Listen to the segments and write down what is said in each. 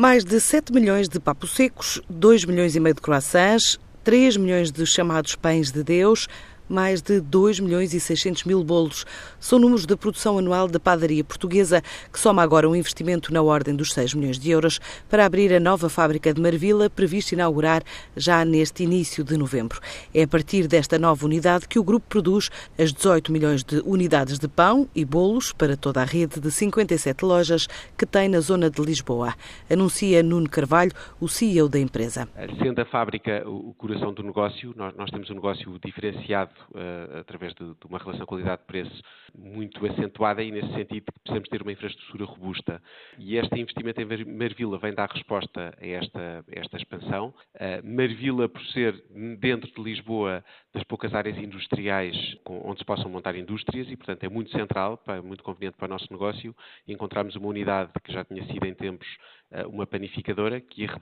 Mais de 7 milhões de papos secos, 2 milhões e meio de croissants, 3 milhões de chamados pães de Deus, mais de 2 milhões e 600 mil bolos. São números da produção anual da padaria portuguesa, que soma agora um investimento na ordem dos 6 milhões de euros para abrir a nova fábrica de Marvila, prevista inaugurar já neste início de novembro. É a partir desta nova unidade que o grupo produz as 18 milhões de unidades de pão e bolos para toda a rede de 57 lojas que tem na zona de Lisboa. Anuncia Nuno Carvalho, o CEO da empresa. Sendo a fábrica o coração do negócio, nós, nós temos um negócio diferenciado uh, através de, de, uma relação qualidade-preço muito acentuada e, nesse sentido, precisamos ter uma infraestrutura robusta. E este investimento em Marvila vem dar resposta a esta, esta expansão. Uh, Marvila, por ser dentro de Lisboa das poucas áreas industriais onde se possam montar indústrias e, portanto, é muito central, muito conveniente para o nosso negócio. Encontramos uma unidade que já tinha sido em tempos uh, uma panificadora que a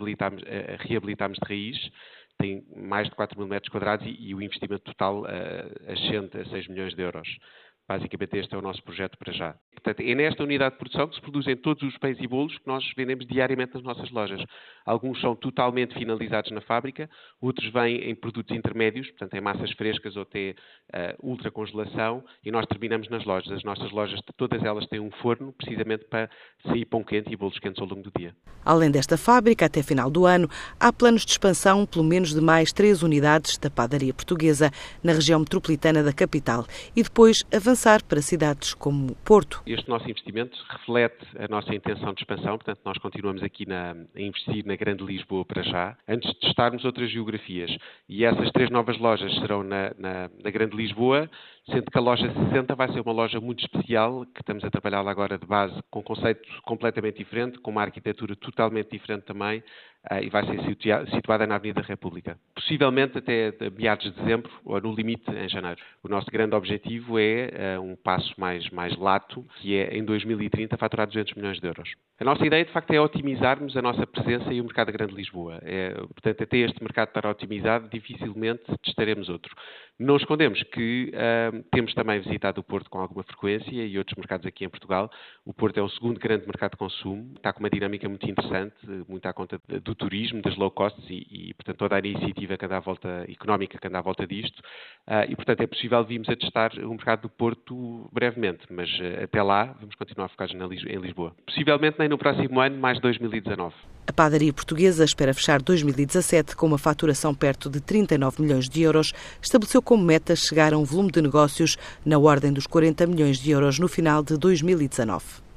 reabilitámos de raiz tem mais de 4 mil metros quadrados e, e o investimento total uh, ascende a 6 milhões de euros. Basicamente, este é o nosso projeto para já. Portanto, é nesta unidade de produção que se produzem todos os pães e bolos que nós vendemos diariamente nas nossas lojas. Alguns são totalmente finalizados na fábrica, outros vêm em produtos intermédios, portanto, em massas frescas ou até uh, ultracongelação, e nós terminamos nas lojas. As nossas lojas, todas elas têm um forno, precisamente para sair pão quente e bolos quentes ao longo do dia. Além desta fábrica, até final do ano, há planos de expansão, pelo menos de mais três unidades da padaria portuguesa na região metropolitana da capital e depois avançar para cidades como Porto. Este nosso investimento reflete a nossa intenção de expansão, portanto, nós continuamos aqui na, a investir na Grande Lisboa para já, antes de testarmos outras geografias. E essas três novas lojas serão na, na, na Grande Lisboa, sendo que a loja 60 vai ser uma loja muito especial, que estamos a trabalhar agora de base com conceito completamente diferente, com uma arquitetura totalmente diferente também, e vai ser situada na Avenida República. Possivelmente até meados de dezembro, ou no limite em janeiro. O nosso grande objetivo é uh, um passo mais, mais lato, que é em 2030 faturar 200 milhões de euros. A nossa ideia, de facto, é otimizarmos a nossa presença e o mercado da Grande Lisboa. É, portanto, até este mercado estar otimizado, dificilmente testaremos outro. Não escondemos que uh, temos também visitado o Porto com alguma frequência e outros mercados aqui em Portugal. O Porto é o segundo grande mercado de consumo, está com uma dinâmica muito interessante, muito à conta do turismo, das low costs e, e portanto, toda a iniciativa que anda à volta, económica que anda à volta disto. Uh, e, portanto, é possível virmos a testar o mercado do Porto brevemente, mas uh, até lá vamos continuar focados na, em Lisboa. Possivelmente nem no próximo ano, mais 2019. A padaria portuguesa espera fechar 2017 com uma faturação perto de 39 milhões de euros. Estabeleceu como meta chegar a um volume de negócios na ordem dos 40 milhões de euros no final de 2019.